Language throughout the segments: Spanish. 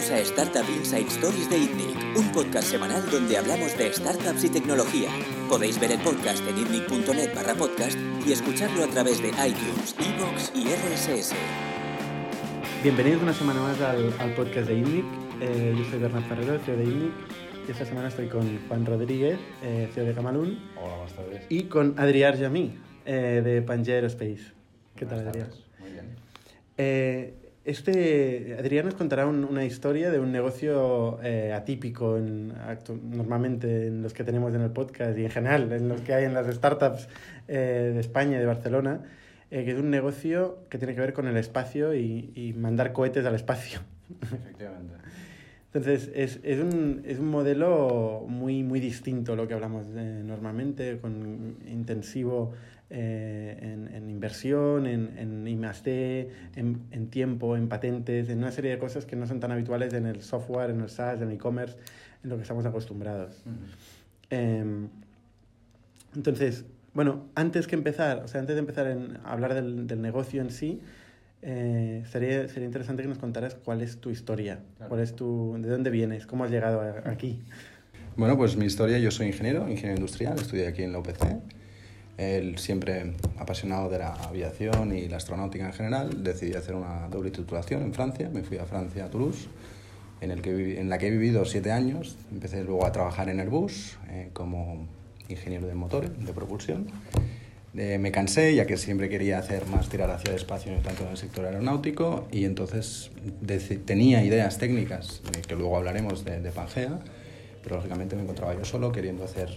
Bienvenidos a Startup Inside Stories de ITNIC, un podcast semanal donde hablamos de startups y tecnología. Podéis ver el podcast en itnic.net barra podcast y escucharlo a través de iTunes, Evox y RSS. Bienvenidos una semana más al, al podcast de ITNIC. Eh, yo soy Bernard Ferrero, CEO de ITNIC. Y esta semana estoy con Juan Rodríguez, eh, CEO de Camalún. Hola, buenas tardes. Y con Adrián Jamí, eh, de Pangea Aerospace. ¿Qué tal, Buenas Adrián? tardes. Muy bien. Este, Adrián nos contará un- una historia de un negocio eh, atípico en, actu- normalmente en los que tenemos en el podcast y en general en los que hay en las startups eh, de España y de Barcelona, eh, que es un negocio que tiene que ver con el espacio y, y mandar cohetes al espacio. Efectivamente. Entonces, es, es, un, es un modelo muy, muy distinto a lo que hablamos eh, normalmente, con intensivo eh, en, en inversión, en, en I+D, en, en tiempo, en patentes, en una serie de cosas que no son tan habituales en el software, en el SaaS, en el e-commerce, en lo que estamos acostumbrados. Em, entonces, bueno, antes que empezar, o sea, antes de empezar en- a hablar del, del negocio en sí, eh, sería, sería interesante que nos contaras cuál es tu historia, Claro. cuál es tu, de dónde vienes, cómo has llegado a- aquí. Bueno, pues mi historia, yo soy ingeniero, ingeniero industrial, estudié aquí en la UPC. Él siempre apasionado de la aviación y la astronáutica en general, decidí hacer una doble titulación en Francia. Me fui a Francia, a Toulouse, en, el que en la que he vivido siete años. Empecé luego a trabajar en Airbus eh, como ingeniero de motores, de propulsión. Eh, me cansé, ya que siempre quería hacer más tirar hacia el espacio, tanto en el sector aeronáutico, y entonces tenía ideas técnicas, que luego hablaremos de, de Pangea, pero lógicamente me encontraba yo solo queriendo hacer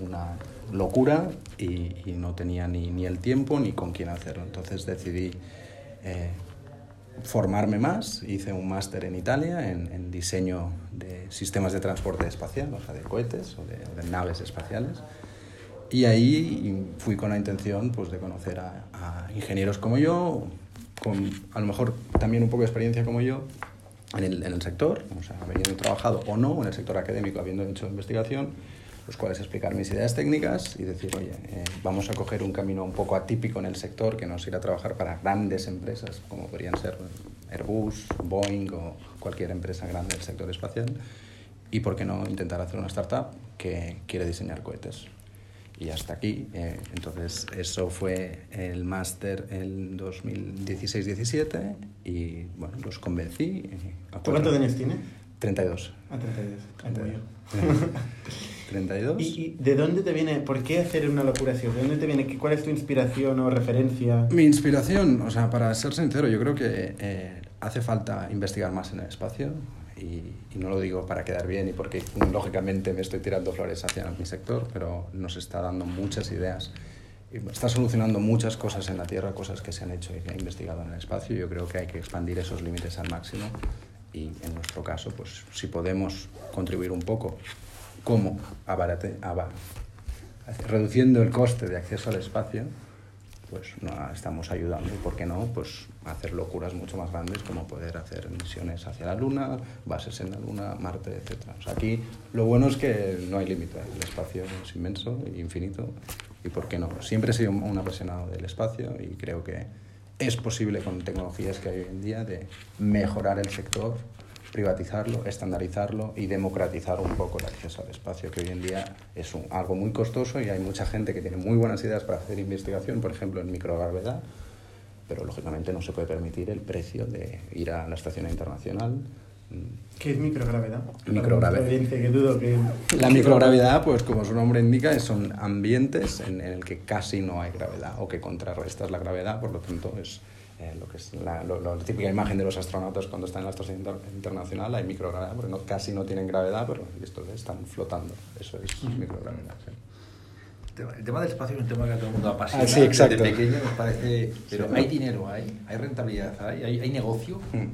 una locura y, y no tenía ni, ni el tiempo ni con quién hacerlo. Entonces decidí eh, formarme más, hice un máster en Italia en, en diseño de sistemas de transporte espacial, o sea, de cohetes o de, naves espaciales. Y ahí fui con la intención pues, de conocer a, a ingenieros como yo, con a lo mejor también un poco de experiencia como yo en el, en el sector, o sea, habiendo trabajado o no en el sector académico, habiendo hecho investigación, los cuales explicar mis ideas técnicas y decir, oye, eh, vamos a coger un camino un poco atípico en el sector, que no es ir a trabajar para grandes empresas, como podrían ser Airbus, Boeing o cualquier empresa grande del sector espacial, y por qué no intentar hacer una startup que quiere diseñar cohetes. Y hasta aquí, eh, entonces eso fue el máster en 2016-17 y bueno, los convencí. eh, ¿Tú cuántos cuatro- años tienes? 32. A 32, como yo. 32. ¿Y, y de dónde te viene, por qué hacer una locura así? ¿De dónde te viene, cuál es tu inspiración o referencia? Mi inspiración, o sea, para ser sincero, yo creo que eh, hace falta investigar más en el espacio y, y no lo digo para quedar bien y porque lógicamente me estoy tirando flores hacia mi sector, pero nos está dando muchas ideas está solucionando muchas cosas en la Tierra, cosas que se han hecho y que ha investigado en el espacio. Yo creo que hay que expandir esos límites al máximo y en nuestro caso, pues si podemos contribuir un poco, ¿cómo? Abarate, aba- reduciendo el coste de acceso al espacio, pues no, estamos ayudando, y por qué no, pues hacer locuras mucho más grandes como poder hacer misiones hacia la Luna, bases en la Luna, Marte, etc. Aquí lo bueno es que no hay límite, el espacio es inmenso infinito, y por qué no. Siempre he sido un apasionado del espacio y creo que es posible con tecnologías que hay hoy en día de mejorar el sector, privatizarlo, estandarizarlo y democratizar un poco el acceso al espacio, que hoy en día es algo muy costoso y hay mucha gente que tiene muy buenas ideas para hacer investigación, por ejemplo en microgravedad, pero lógicamente no se puede permitir el precio de ir a la estación internacional. Mm, ¿Qué es microgravedad? Microgravedad. Que dudo que... La microgravedad, pues como su nombre indica, son ambientes en, en el que casi no hay gravedad o que contrarrestas la gravedad, por lo tanto es eh, lo que es la, lo- la típica imagen de los astronautas cuando están en la estación inter- internacional, hay microgravedad, porque no, casi no tienen gravedad, pero estos están flotando, eso es microgravedad. sí. El tema- El tema del espacio es un tema que a todo el mundo apasiona. Ah, sí, exacto. Desde pequeño nos parece. Pero Sí. hay dinero, hay, hay rentabilidad, hay, hay, hay negocio. Mm.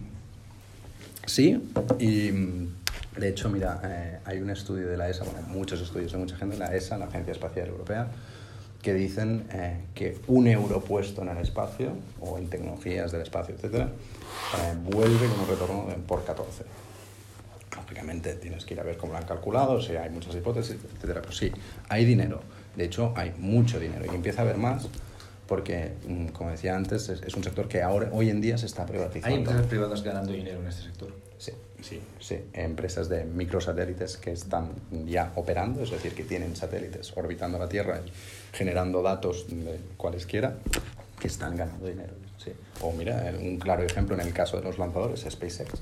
Sí, y mm, de hecho, mira, eh, hay un estudio de la ESA, bueno, muchos estudios de mucha gente, la ESA, la Agencia Espacial Europea, que dicen eh, que un euro puesto en el espacio o en tecnologías del espacio, etcétera, eh, vuelve con un retorno de- por 14. Lógicamente tienes que ir a ver cómo lo han calculado, si hay muchas hipótesis, etcétera. Pues sí, hay dinero. De hecho, hay mucho dinero y empieza a haber más porque, mm, como decía antes, es, es un sector que ahora, hoy en día se está privatizando. Hay empresas privadas ganando dinero en este sector. Sí, Sí, sí, empresas de microsatélites que están ya operando, es decir, que tienen satélites orbitando la Tierra y generando datos de cualesquiera, que están ganando dinero. Sí. O mira, un claro ejemplo en el caso de los lanzadores, SpaceX.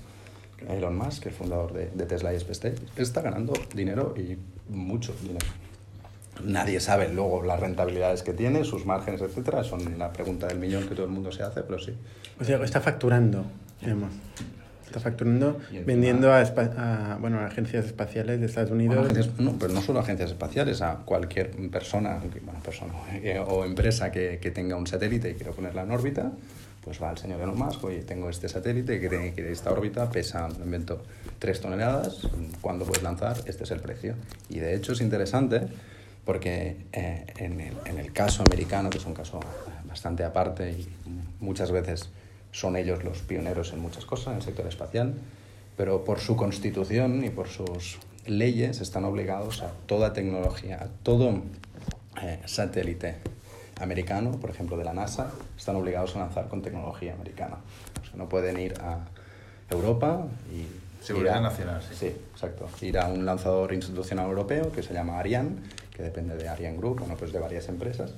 Elon Musk, el fundador de, de Tesla y SpaceX, está ganando dinero y mucho dinero. Nadie sabe luego las rentabilidades que tiene, sus márgenes, etcétera. Son la pregunta del millón que todo el mundo se hace, pero sí. O sea, está facturando, digamos. Está facturando, encima- vendiendo a, a, bueno, a agencias espaciales de Estados Unidos. Bueno, agencias- no, pero no solo agencias espaciales, a cualquier persona, bueno, persona eh, o empresa que, que tenga un satélite y quiera ponerla en órbita, pues va al señor Elon Musk, oye, tengo este satélite que tiene que esta órbita pesa, me invento, 3 toneladas, ¿cuándo puedes lanzar? Este es el precio. Y de hecho es interesante porque eh, en, el, en el caso americano, que es un caso bastante aparte y muchas veces son ellos los pioneros en muchas cosas en el sector espacial, pero por su constitución y por sus leyes están obligados a toda tecnología, a todo eh, satélite americano, por ejemplo de la NASA, están obligados a lanzar con tecnología americana. O sea, no pueden ir a Europa y... Seguridad a- nacional, sí. Sí, exacto. Ir a un lanzador institucional europeo que se llama Ariane, que depende de Ariane Group, bueno, pues de varias empresas,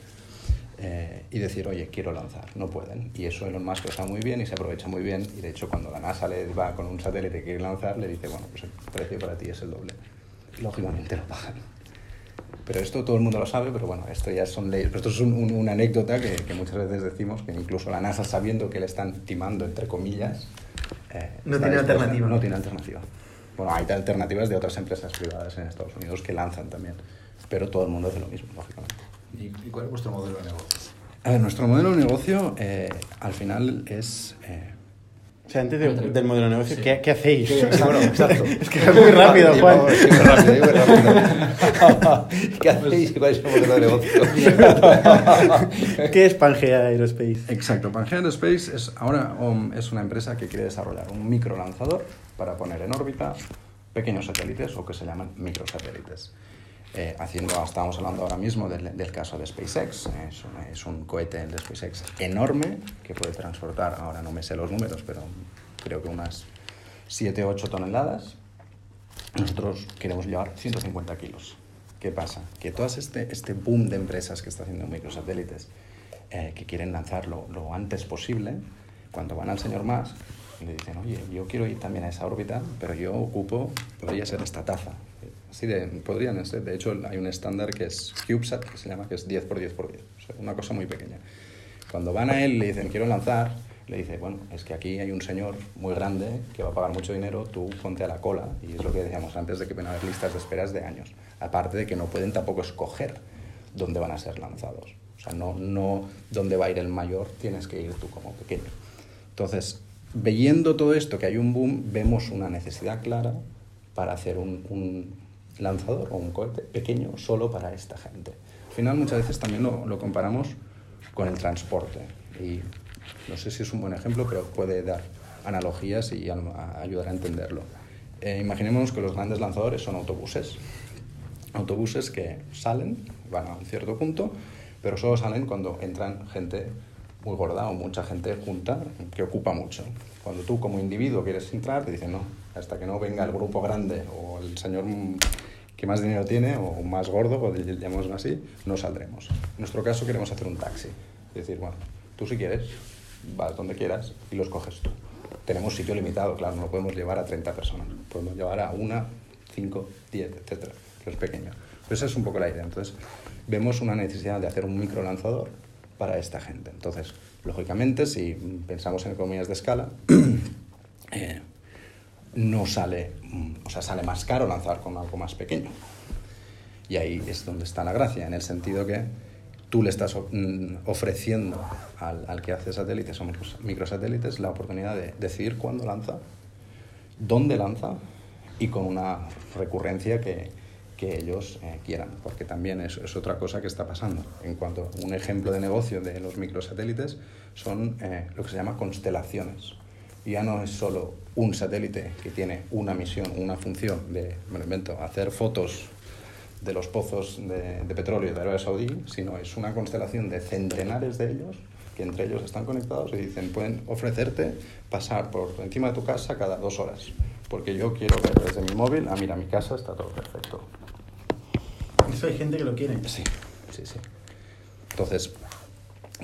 eh, y decir, oye, quiero lanzar. No pueden. Y eso Elon Musk lo sabe muy bien y se aprovecha muy bien. Y de hecho, cuando la NASA le va con un satélite que quiere lanzar, le dice, bueno, pues el precio para ti es el doble. Lógicamente lo pagan. Pero esto todo el mundo lo sabe, pero bueno, esto ya son leyes. Pero esto es un- un- una anécdota que, que muchas veces decimos que incluso la NASA, sabiendo que le están timando, entre comillas, eh, No tiene alternativa. No tiene alternativa. Bueno, hay alternativas de otras empresas privadas en Estados Unidos que lanzan también, pero todo el mundo hace lo mismo, lógicamente. ¿Y, cuál es vuestro modelo de negocio? A ver, nuestro modelo de negocio eh, al final es... eh, O sea, antes de- del modelo de negocio, Sí. ¿qué, qué hacéis? Bueno, exacto. es que es muy rápido, Juan. sí, muy rápido, muy rápido. ¿Qué hacéis? ¿Cuál es el modelo de negocio? ¿Qué es Pangea Aerospace? Exacto, Pangea Aerospace es ahora um, es una empresa que quiere desarrollar un microlanzador para poner en órbita pequeños satélites o que se llaman microsatélites. Eh, haciendo, estábamos hablando ahora mismo del, del caso de SpaceX, es un, es un cohete de SpaceX enorme que puede transportar, ahora no me sé los números, pero creo que unas 7 o 8 toneladas. Nosotros queremos llevar 150 kilos. ¿Qué pasa? Que todo este, este boom de empresas que está haciendo microsatélites, eh, que quieren lanzarlo lo antes posible, cuando van al señor Musk, le dicen, oye, yo quiero ir también a esa órbita, pero yo ocupo, podría ser esta taza. Así de, podrían ser, de hecho hay un estándar que es CubeSat, que se llama, que es 10 por 10 por 10, o sea, una cosa muy pequeña. Cuando van a él le dicen, quiero lanzar, le dice, bueno, es que aquí hay un señor muy grande que va a pagar mucho dinero, tú ponte a la cola. Y es lo que decíamos antes de que a haber listas de esperas de años. Aparte de que no pueden tampoco escoger dónde van a ser lanzados. O sea, no, no dónde va a ir el mayor, tienes que ir tú como pequeño. Entonces, viendo todo esto, que hay un boom, vemos una necesidad clara para hacer un, un lanzador o un cohete pequeño solo para esta gente. Al final muchas veces también lo, lo comparamos con el transporte y no sé si es un buen ejemplo, pero puede dar analogías y ayudar a entenderlo. Eh, imaginémonos que los grandes lanzadores son autobuses. Autobuses que salen, van a un cierto punto, pero solo salen cuando entran gente muy gorda o mucha gente junta que ocupa mucho. Cuando tú como individuo quieres entrar, te dicen no, hasta que no venga el grupo grande o el señor que más dinero tiene o más gordo, o llamémoslo así, no saldremos. En nuestro caso queremos hacer un taxi. Es decir, bueno, tú si quieres, vas donde quieras y los coges tú. Tenemos sitio limitado, claro, no lo podemos llevar a 30 personas. Podemos llevar a una, 5, 10, etcétera, que es pequeño. Pero esa es un poco la idea. Entonces, vemos una necesidad de hacer un microlanzador para esta gente. Entonces, lógicamente, si pensamos en economías de escala, eh, no sale, mm, o sea, sale más caro lanzar con algo más pequeño. Y ahí es donde está la gracia, en el sentido que tú le estás mm, ofreciendo al, al que hace satélites o micros- microsatélites la oportunidad de decidir cuándo lanza, dónde lanza y con una recurrencia que, que ellos eh, quieran, porque también es, es otra cosa que está pasando. En cuanto a un ejemplo de negocio de los microsatélites, son eh, lo que se llama constelaciones. Ya no es solo un satélite que tiene una misión, una función de, me lo invento, hacer fotos de los pozos de, de petróleo de Arabia Saudí, sino es una constelación de centenares de ellos que entre ellos están conectados y dicen, pueden ofrecerte pasar por encima de tu casa cada dos horas porque yo quiero ver desde mi móvil, ah, mira, mi casa está todo perfecto. Eso hay gente que lo quiere. Sí, sí, sí. Entonces,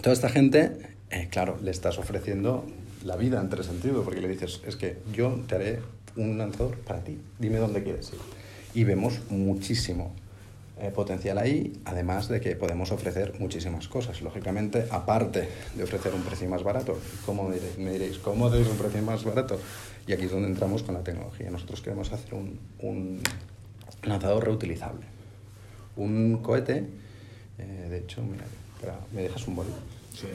toda esta gente, eh, claro, le estás ofreciendo la vida en tres sentidos, porque le dices, es que yo te haré un lanzador para ti, dime dónde quieres ir. Y vemos muchísimo eh, potencial ahí, además de que podemos ofrecer muchísimas cosas. Lógicamente, aparte de ofrecer un precio más barato, ¿cómo me diréis? Me diréis ¿Cómo dais un precio más barato? Y aquí es donde entramos con la tecnología. Nosotros queremos hacer un, un lanzador reutilizable. Un cohete, eh, de hecho, mira, ¿me dejas un boli? Sí.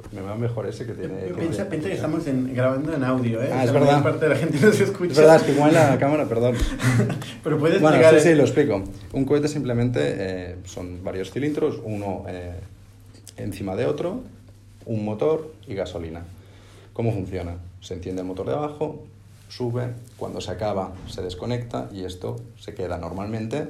Pues me va mejor ese que tiene... Piensa, que estamos en- grabando en audio, ¿eh? Ah, es verdad. parte de la gente no se escucha. Es verdad, es que igual la cámara, perdón. Pero puedes Bueno, explicar... sí, sí, el- lo explico. Un cohete simplemente eh, son varios cilindros, uno eh, encima de otro, un motor y gasolina. ¿Cómo funciona? Se enciende el motor de abajo, sube, cuando se acaba se desconecta y esto se queda normalmente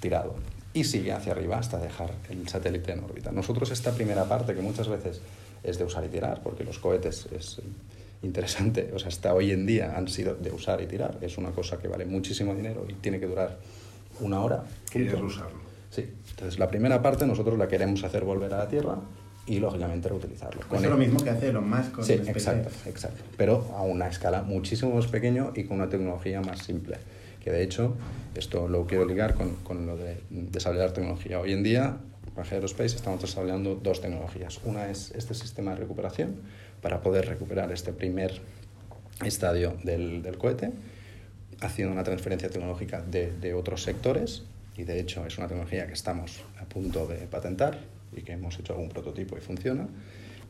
tirado y sigue hacia arriba hasta dejar el satélite en órbita. Nosotros esta primera parte que muchas veces es de usar y tirar, porque los cohetes es interesante, o sea, hasta hoy en día han sido de usar y tirar, es una cosa que vale muchísimo dinero y tiene que durar una hora. Quieres usarlo. Sí, entonces la primera parte nosotros la queremos hacer volver a la Tierra y lógicamente reutilizarlo. Con es lo mismo que hace Elon Musk con Sí, exacto, exacto. Pero a una escala muchísimo más pequeño y con una tecnología más simple. Que de hecho, esto lo quiero ligar con, con lo de desarrollar tecnología. Hoy en día, en Aerospace estamos desarrollando dos tecnologías. Una es este sistema de recuperación para poder recuperar este primer estadio del, del cohete, haciendo una transferencia tecnológica de, de otros sectores. Y de hecho, es una tecnología que estamos a punto de patentar y que hemos hecho algún prototipo y funciona.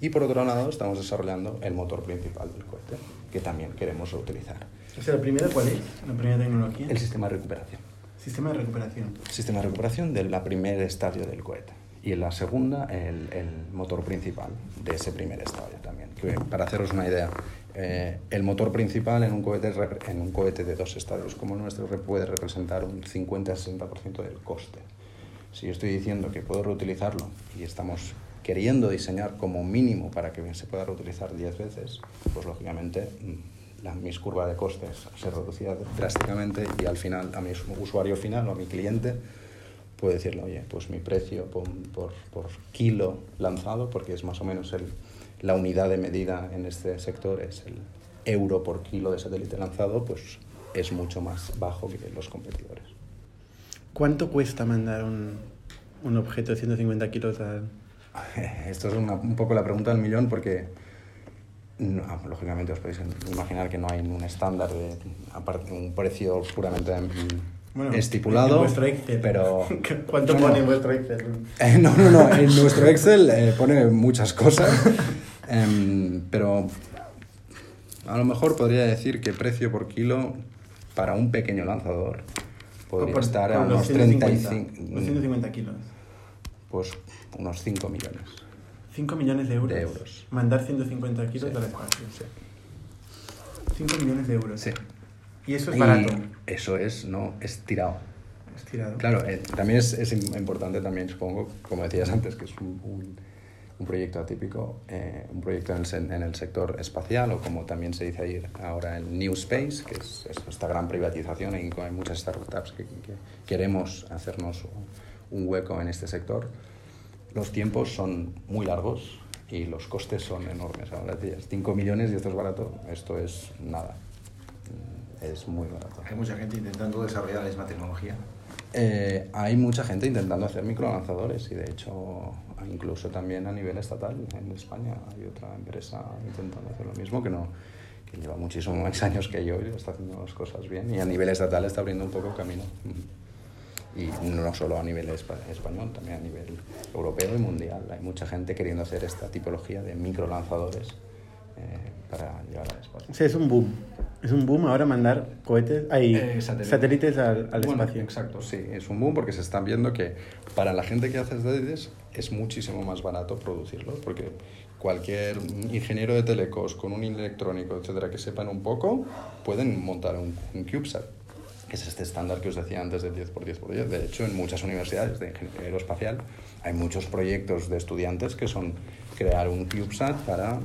Y por otro lado, estamos desarrollando el motor principal del cohete, que también queremos reutilizar. O sea, ¿la primera cuál es? ¿La primera tecnología? El sistema de recuperación. Sistema de recuperación. Sistema de recuperación del primer estadio del cohete. Y en la segunda, el, el motor principal de ese primer estadio también. Que, para haceros una idea, eh, el motor principal en un, cohete, en un cohete de dos estadios como el nuestro puede representar un 50-60% del coste. Si yo estoy diciendo que puedo reutilizarlo y estamos queriendo diseñar como mínimo para que se pueda reutilizar 10 veces, pues lógicamente mm, la, mis curva de costes se reducirá drásticamente y al final a mi usuario final o a mi cliente puede decirle, oye, pues mi precio por, por, por kilo lanzado, porque es más o menos el, la unidad de medida en este sector, es el euro por kilo de satélite lanzado, pues es mucho más bajo que los competidores. ¿Cuánto cuesta mandar un, un objeto de 150 kilos al... Esto es una- un poco la pregunta del millón porque, no, lógicamente, os podéis imaginar que no hay un estándar de aparte, un precio puramente mm, estipulado. En vuestro Excel. Pero, ¿Cuánto No, pone en vuestro Excel? Eh, no, no, no. En nuestro Excel eh, pone muchas cosas. Em, pero a lo mejor podría decir que precio por kilo para un pequeño lanzador podría Por- estar por a unos 150, 35. Los 150 kilos. Pues unos 5 millones. 5 millones de euros. De euros. Mandar 150 kilos Sí. al espacio. Sí. 5 millones de euros. Sí. Y eso es Y barato. Eso es, no, es tirado. Es tirado. Claro, eh, también es, es im- importante también, supongo, como decías antes, que es un, un- un proyecto atípico, eh, un proyecto en en el sector espacial o como también se dice ahí ahora el New Space, que es, es esta gran privatización que hay muchas startups que, que queremos hacernos un hueco en este sector. Los tiempos son muy largos y los costes son enormes. Ahora decías 5 millones y esto es barato, esto es nada. Mm, Es muy barato. Hay mucha gente intentando desarrollar la misma tecnología. Eh, hay mucha gente intentando hacer microlanzadores y de hecho incluso también a nivel estatal en España hay otra empresa intentando hacer lo mismo que no que lleva muchísimos más años que yo y está haciendo las cosas bien y a nivel estatal está abriendo un poco camino y no solo a nivel espa- español también a nivel europeo y mundial hay mucha gente queriendo hacer esta tipología de microlanzadores eh, para llevar al espacio O sea, es un boom. Es un boom ahora mandar cohetes, hay Eh, satélite. satélites al, al Bueno, espacio. Exacto, sí, es un boom porque se están viendo que para la gente que hace satélites es muchísimo más barato producirlos porque cualquier ingeniero de telecos con un electrónico, etcétera, que sepan un poco, pueden montar un, un CubeSat, que es este estándar que os decía antes de 10 por 10 por 10. De hecho, en muchas universidades de ingeniería aeroespacial hay muchos proyectos de estudiantes que son crear un CubeSat para,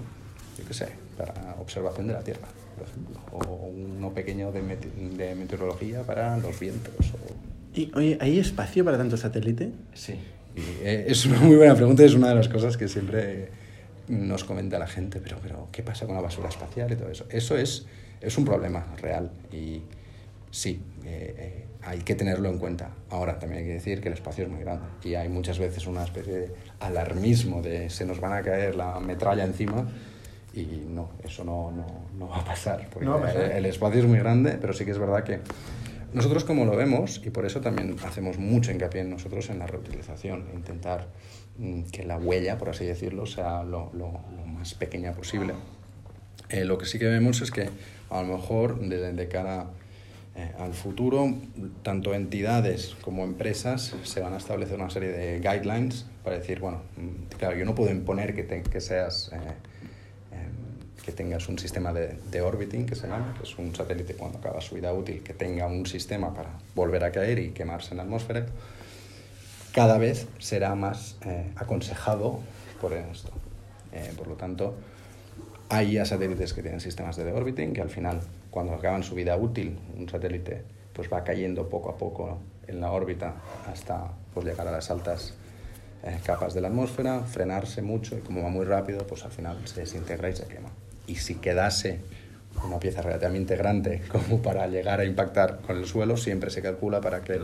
yo qué sé, para observación de la Tierra. por ejemplo, o uno pequeño de, de meteorología para los vientos. ¿Y oye, hay espacio para tanto satélite? Sí, eh, es una muy buena pregunta, es una de las cosas que siempre nos comenta la gente, pero, pero ¿qué pasa con la basura espacial y todo eso? Eso es, es un problema real y sí, eh, eh, hay que tenerlo en cuenta. Ahora también hay que decir que el espacio es muy grande y hay muchas veces una especie de alarmismo de se nos van a caer la metralla encima y no, eso no, no, no va a pasar, porque El, espacio es muy grande, pero sí que es verdad que nosotros como lo vemos, y por eso también hacemos mucho hincapié en nosotros en la reutilización, intentar mm, que la huella, por así decirlo, sea lo, lo, más pequeña posible. Eh, lo que sí que vemos es que a lo mejor desde de cara eh, al futuro, tanto entidades como empresas se van a establecer una serie de guidelines para decir, bueno, mm, claro, yo no puedo imponer que, te, que seas... Eh, em, que tengas un sistema de, de, orbiting, que se llama, que es un satélite cuando acaba su vida útil, que tenga un sistema para volver a caer y quemarse en la atmósfera, cada vez será más eh, aconsejado por esto. por lo tanto, hay ya satélites que tienen sistemas de orbiting que al final cuando acaban su vida útil, un satélite pues va cayendo poco a poco en la órbita hasta pues, llegar a las altas eh, capas de la atmósfera, frenarse mucho y como va muy rápido, pues al final se desintegra y se quema. Y si quedase una pieza relativamente grande como para llegar a impactar con el suelo, siempre se calcula para que...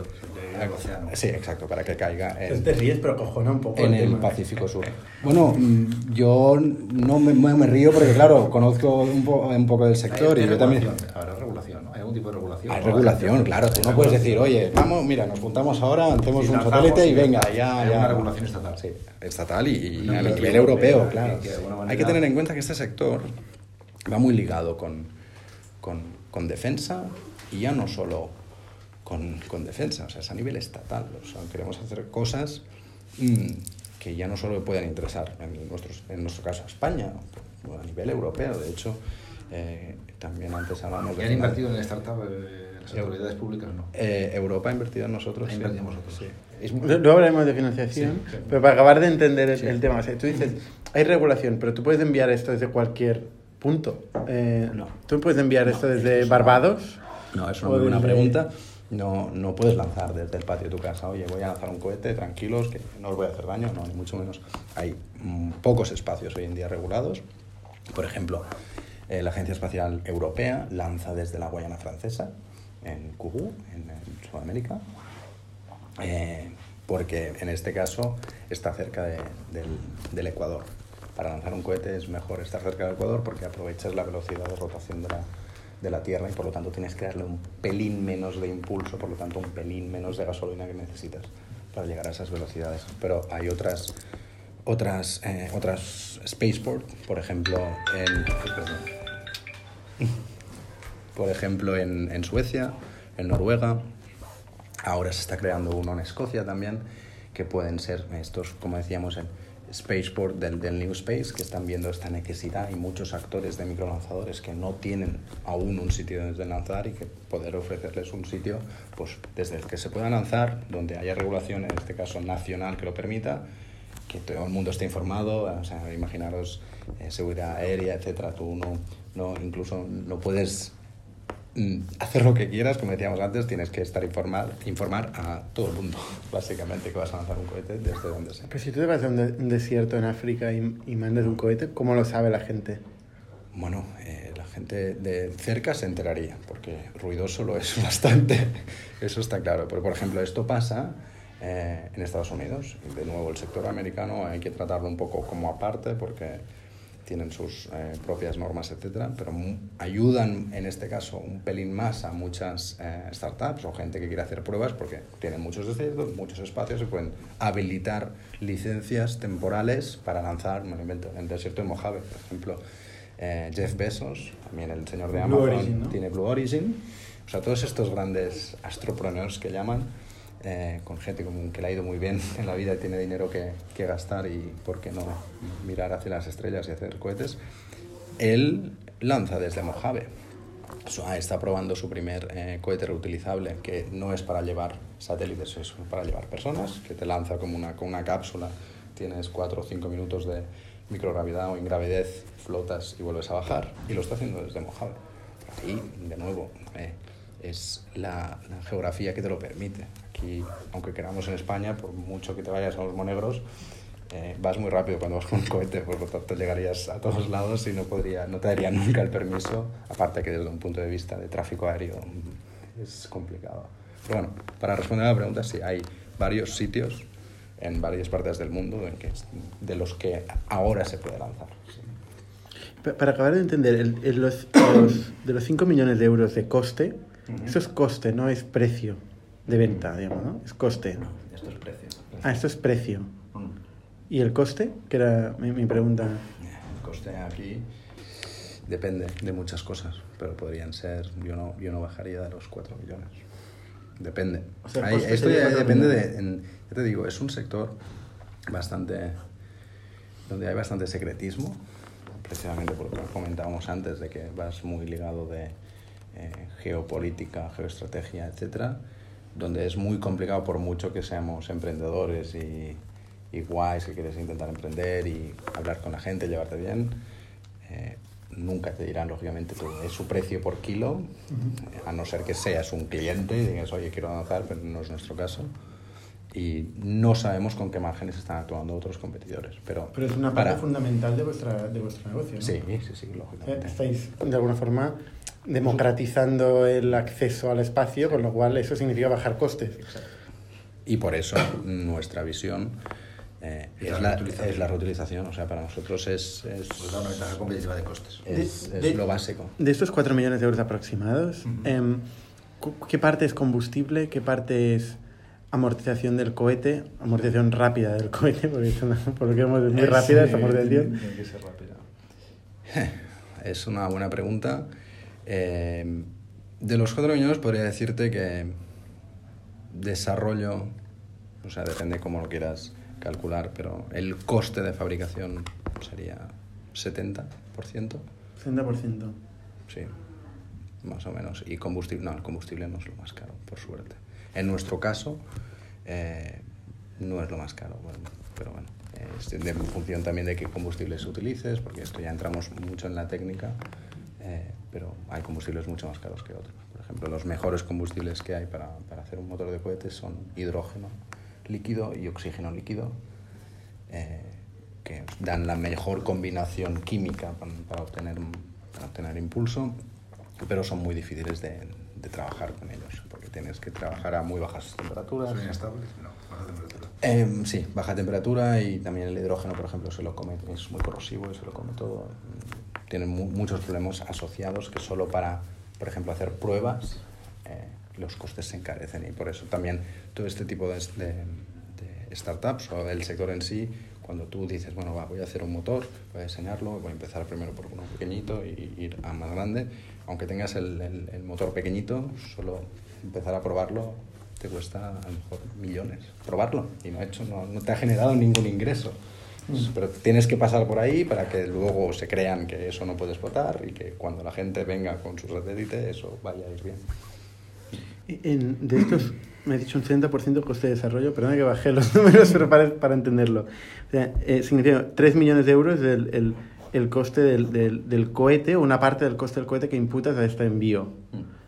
Sí, exacto, para que caiga en, te ríes, pero cojona un poco en el, Pacífico Sur. Bueno, mm, yo no me, me, río porque, claro, conozco un, po, un poco del sector y yo también... Habrá regulación, ¿no? Hay algún tipo de regulación. Hay regulación, claro. Tú no puedes decir, oye, vamos, mira, nos juntamos ahora, hacemos un satélite y venga, ya... Hay una regulación estatal. Sí, estatal y, a nivel europeo, claro. Hay que tener en cuenta que este sector va muy ligado con, con, con defensa y ya no solo con, con, defensa, o sea, es a nivel estatal. O sea, queremos hacer cosas mmm, que ya no solo puedan interesar, en, nuestros, en nuestro caso, a España, o a nivel europeo. De hecho, eh, también antes hablamos de... ¿Han invertido en el startup eh, las autoridades públicas no? Eh, Europa ha invertido en nosotros. Ha invertido en nosotros, sí. Es muy... Luego hablaremos de financiación, sí, pero para acabar de entender el, sí. el tema, o sea, tú dices, hay regulación, pero tú puedes enviar esto desde cualquier punto. Eh, no. ¿Tú puedes enviar no, esto desde Barbados? No, es una muy buena desde... pregunta. No, no puedes lanzar desde el patio de tu casa, oye, voy a lanzar un cohete, tranquilos, que no os voy a hacer daño, no, ni mucho menos. Hay mm, pocos espacios hoy en día regulados. Por ejemplo, eh, la Agencia Espacial Europea lanza desde la Guayana Francesa, en en, en Sudamérica, eh, porque en este caso está cerca de, del, del Ecuador para lanzar un cohete es mejor estar cerca del Ecuador porque aprovechas la velocidad de rotación de la, de la Tierra y por lo tanto tienes que darle un pelín menos de impulso, por lo tanto un pelín menos de gasolina que necesitas para llegar a esas velocidades. Pero hay otras, otras, eh, otras spaceport, por ejemplo en, por ejemplo en, en Suecia, en Noruega, ahora se está creando uno en Escocia también, que pueden ser estos, como decíamos, en Spaceport del, del New Space que están viendo esta necesidad. Y muchos actores de microlanzadores que no tienen aún un sitio desde lanzar y que poder ofrecerles un sitio pues, desde el que se pueda lanzar, donde haya regulación, en este caso nacional, que lo permita, que todo el mundo esté informado, o sea, imaginaros eh, seguridad aérea, etcétera, tú no, no, incluso no puedes hacer lo que quieras, como decíamos antes, tienes que estar informar, informar a todo el mundo, básicamente, que vas a lanzar un cohete desde donde sea. Pero si tú te vas a un, de un desierto en África y, y, mandas un cohete, ¿cómo lo sabe la gente? Bueno, eh, la gente de cerca se enteraría, porque ruidoso lo es bastante, eso está claro. Pero, por ejemplo, esto pasa eh, en Estados Unidos. De nuevo, el sector americano hay que tratarlo un poco como aparte, porque tienen sus eh, propias normas, etcétera, pero ayudan en este caso un pelín más a muchas eh, startups o gente que quiere hacer pruebas porque tienen muchos desiertos, muchos espacios y pueden habilitar licencias temporales para lanzar, me invento, en el desierto de Mojave, por ejemplo. Eh, Jeff Bezos, también el señor de Amazon, Origin, ¿no? tiene Blue Origin. O sea, todos estos grandes astropreneurs que llaman, eh, con gente como que le ha ido muy bien en la vida y tiene dinero que, que, gastar y por qué no mirar hacia las estrellas y hacer cohetes, él lanza desde Mojave. Está probando su primer eh, cohete reutilizable que no es para llevar satélites, es para llevar personas, que te lanza como una, con una cápsula, tienes 4 o 5 minutos de microgravidad o ingravidez, flotas y vuelves a bajar y lo está haciendo desde Mojave. ahí, de nuevo, eh, es la, la, geografía que te lo permite. Aquí, aunque queramos en España, por mucho que te vayas a los monegros, eh, vas muy rápido cuando vas con un cohete, por lo tanto llegarías a todos lados y no, podría, no te darían nunca el permiso, aparte que desde un punto de vista de tráfico aéreo es complicado. Pero bueno, para responder a la pregunta, sí, hay varios sitios en varias partes del mundo en que, de los que ahora se puede lanzar. Sí. Para acabar de entender, el, el, los, los, de los 5 millones de euros de coste, uh -huh. eso es coste, no es precio de venta, digamos, ¿no? Es coste. No, esto es precio. Ah, esto es precio. -huh. ¿Y el coste? Que era mi, mi pregunta. El coste aquí depende de muchas cosas, pero podrían ser, yo no, yo no bajaría de los 4 millones. Depende. O sea, Ahí, esto ya depende de, en, ya te digo, es un sector bastante, donde hay bastante secretismo, precisamente por lo que comentábamos antes, de que vas muy ligado de eh, geopolítica, geoestrategia, etcétera, donde es muy complicado por mucho que seamos emprendedores y, y guays, que quieres intentar emprender y hablar con la gente, llevarte bien. Eh, nunca te dirán, lógicamente, es su precio por kilo, uh -huh. a no ser que seas un cliente y digas, oye, quiero avanzar, pero no es nuestro caso. Y no sabemos con qué márgenes están actuando otros competidores. Pero, pero es una parte para... fundamental de, vuestra, de vuestro negocio, ¿no? Sí, sí, sí, lógicamente. Estáis, de alguna forma, democratizando el acceso al espacio, con lo cual eso significa bajar costes. Exacto. Y por eso nuestra visión eh, es, la, la es, la, reutilización, o sea, para nosotros es... es pues da una ventaja competitiva de costes. Es, de, es de, lo básico. De estos 4 millones de euros aproximados, uh -huh. eh, ¿qué parte es combustible? ¿Qué parte es amortización del cohete? Amortización rápida del cohete, porque por lo que vemos es muy rápida esta amortización. Tiene que ser rápida. Es una buena pregunta. Eh, de los 4 millones podría decirte que desarrollo, o sea, depende cómo lo quieras calcular, pero el coste de fabricación sería 70%. 70%. Sí, más o menos. Y combustible, no, el combustible no es lo más caro, por suerte. En nuestro caso, eh, no es lo más caro, bueno, pero bueno, es de función también de qué combustibles utilices, porque esto ya entramos mucho en la técnica, eh, pero hay combustibles mucho más caros que otros. Por ejemplo, los mejores combustibles que hay para, para hacer un motor de cohetes son hidrógeno, líquido y oxígeno líquido, eh, que dan la mejor combinación química para, para, obtener, para obtener impulso, pero son muy difíciles de, de, trabajar con ellos, porque tienes que trabajar a muy bajas temperaturas. ¿Son inestables? No, baja temperatura. Eh, sí, baja temperatura y también el hidrógeno, por ejemplo, se lo come, es muy corrosivo y se lo come todo. Tienen mu muchos problemas asociados que solo para, por ejemplo, hacer pruebas eh, los costes se encarecen y por eso también todo este tipo de, de, de, startups o del sector en sí, cuando tú dices, bueno, va, voy a hacer un motor, voy a diseñarlo, voy a empezar primero por uno pequeñito y ir a más grande, aunque tengas el, el, el motor pequeñito, solo empezar a probarlo te cuesta a lo mejor millones probarlo y no, hecho, no, no te ha generado ningún ingreso. Mm. Pero tienes que pasar por ahí para que luego se crean que eso no puede explotar y que cuando la gente venga con su satélite eso vaya a ir bien. En, de estos, me he dicho un 70% coste de desarrollo, perdona que bajé los números, pero para, para entenderlo. O sea, eh, significa 3 millones de euros el, el, el coste del, del, del, cohete, o una parte del coste del cohete que imputas a este envío. Mm.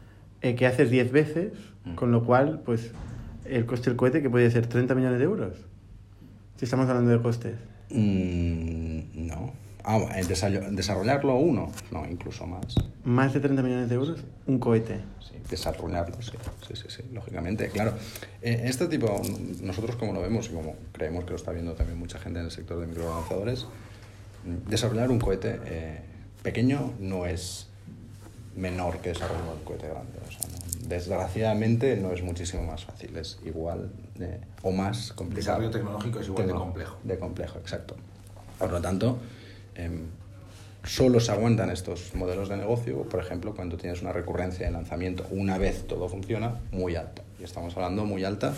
Eh, que haces 10 veces, mm. con lo cual, pues, el coste del cohete que puede ser 30 millones de euros. Si estamos hablando de costes. Mm, no. Ah, desarrollarlo uno, no, incluso más. ¿Más de 30 millones de euros? Un cohete. Sí, desarrollarlo, sí, sí, sí, sí lógicamente. Claro, eh, este tipo, nosotros como lo vemos y como creemos que lo está viendo también mucha gente en el sector de microavanzadores, desarrollar un cohete eh, pequeño no es menor que desarrollar un cohete grande. O sea, no, desgraciadamente no es muchísimo más fácil, es igual o más complicado. El desarrollo tecnológico es igual de, de complejo. De complejo, exacto. Por lo tanto, eh, solo se aguantan estos modelos de negocio, por ejemplo, cuando tienes una recurrencia de lanzamiento, una vez todo funciona, muy alta. Y estamos hablando muy alta,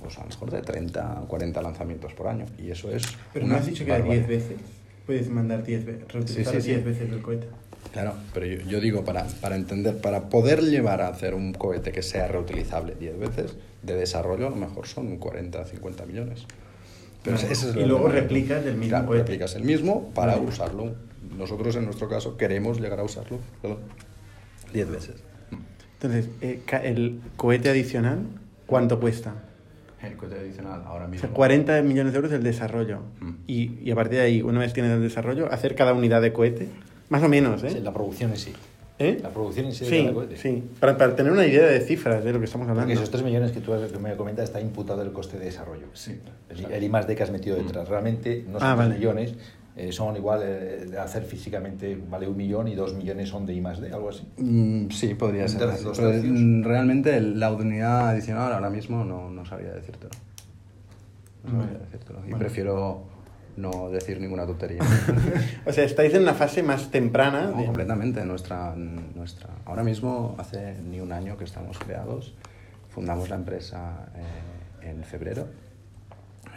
pues a lo mejor de 30 o 40 lanzamientos por año. Y eso es. Pero no has dicho que era 10 veces. Puedes mandar 10 veces, reutilizar 10 sí, sí, sí. veces el cohete. Claro, pero yo, yo, digo, para, para entender, para poder llevar a hacer un cohete que sea reutilizable 10 veces, de desarrollo a lo mejor son 40, 50 millones. Pero no, ese es y luego replicas el mismo claro, cohete. replicas el mismo para usarlo. Nosotros, en nuestro caso, queremos llegar a usarlo. Perdón. Diez veces. Entonces, eh, el cohete adicional, ¿cuánto cuesta? El cohete adicional ahora O mismo. sea, 40 millones de euros el desarrollo. Mm. Y, y a partir de ahí, una vez tienes el desarrollo, hacer cada unidad de cohete, más o menos, ¿eh? Sí, la producción en sí. ¿Eh? La producción en sí de Sí, cada cohete. sí. Para, para tener una idea de cifras de lo que estamos Porque hablando. esos 3 millones que tú que me comentas está imputado el coste de desarrollo. Sí. El, el I más D que has metido detrás. Realmente no son Ah, 3 vale. millones, eh, son igual eh, de hacer físicamente vale un millón y dos millones son de I más D, algo así. Mm, sí, podría ser. así, pero, tercios. mm, realmente la unidad adicional ahora mismo no, no sabría decírtelo. No sabría decírtelo. Y prefiero no decir ninguna tontería. O sea, estáis en una fase más temprana. No, de- completamente. Nuestra, nuestra, ahora mismo, hace ni un año que estamos creados, fundamos la empresa eh, en febrero.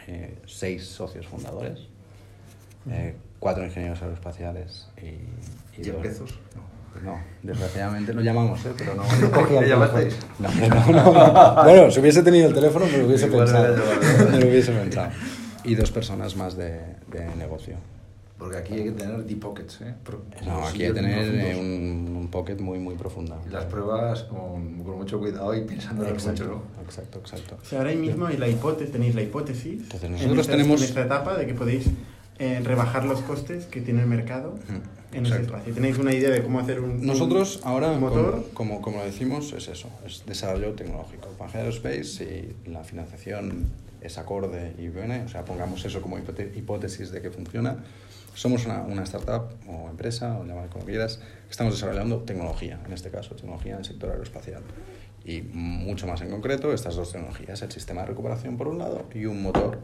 Eh, seis socios fundadores, eh, cuatro ingenieros aeroespaciales y, y ¿Jeff dos- Bezos? No. No, desgraciadamente lo llamamos, ¿eh? pero no. ¿Le llamasteis? No, hombre, no, no. Bueno, si hubiese tenido el teléfono me lo hubiese Igual pensado. Me lo hubiese pensado. Y dos personas más de, de negocio. Porque aquí hay que tener deep pockets, ¿eh? Pro- No, aquí hay que tener eh, un, un pocket muy, muy profundo. Las pruebas con, con mucho cuidado y pensando mucho, Exacto, ¿no? exacto, exacto. O sea, ahora mismo hay la hipótesis, tenéis la hipótesis Entonces, en esta- tenemos- en esta etapa de que podéis eh, rebajar los costes que tiene el mercado en ese espacio. Tenéis una idea de cómo hacer un Nosotros un ahora, motor. como, como, como lo decimos, es eso, es desarrollo tecnológico. Pangea Aerospace, y la financiación es acorde y viene, o sea, pongamos eso como hipótesis de que funciona. Somos una, una startup o empresa, o llamar como quieras, que estamos desarrollando tecnología, en este caso, tecnología en el sector aeroespacial. Y mucho más en concreto, estas dos tecnologías, el sistema de recuperación por un lado y un motor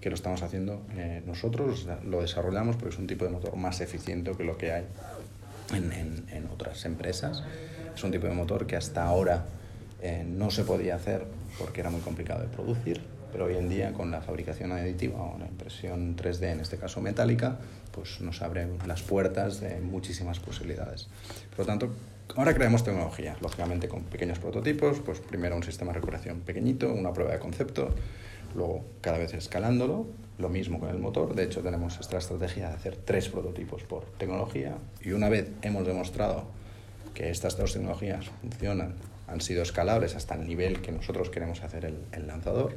que lo estamos haciendo eh, nosotros, lo desarrollamos porque es un tipo de motor más eficiente que lo que hay en, en- en otras empresas. Es un tipo de motor que hasta ahora eh, no se podía hacer porque era muy complicado de producir, pero hoy en día con la fabricación aditiva o la impresión 3D, en este caso metálica, pues nos abre las puertas de muchísimas posibilidades. Por lo tanto, ahora creamos tecnología, lógicamente con pequeños prototipos, pues primero un sistema de recuperación pequeñito, una prueba de concepto, luego cada vez escalándolo, lo mismo con el motor, de hecho tenemos esta estrategia de hacer tres prototipos por tecnología y una vez hemos demostrado que estas dos tecnologías funcionan, han sido escalables hasta el nivel que nosotros queremos hacer el, el lanzador,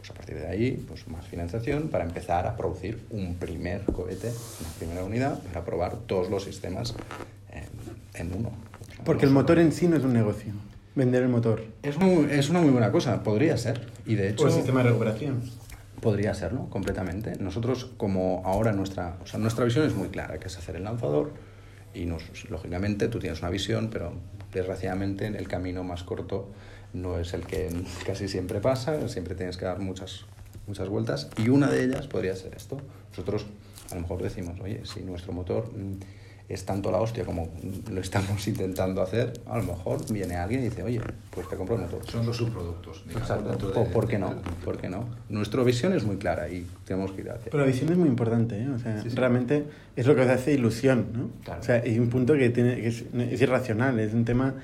pues a partir de ahí, pues más financiación para empezar a producir un primer cohete, una primera unidad, para probar todos los sistemas en, en uno. Porque el motor en sí no es un negocio. Vender el motor. Es, muy- es una muy buena cosa, podría ser. Y de hecho... O el sistema de recuperación. Podría serlo, completamente. Nosotros, como ahora nuestra, o sea, nuestra visión es muy clara, que es hacer el lanzador y nos, lógicamente tú tienes una visión, pero desgraciadamente el camino más corto no es el que casi siempre pasa, siempre tienes que dar muchas, muchas vueltas y una de ellas podría ser esto. Nosotros a lo mejor decimos, oye, si nuestro motor mm, es tanto la hostia como lo estamos intentando hacer, a lo mejor viene alguien y dice, oye, pues te compro el motor. Son los subproductos. Exacto. ¿Por, de- por qué no? ¿Por qué no? Nuestra visión es muy clara y tenemos que ir hacia. Pero la visión es muy importante, ¿eh? O sea, Sí, sí. realmente es lo que os hace ilusión, ¿no? Claro. O sea, hay un punto que, tiene, que es, es irracional, es un tema...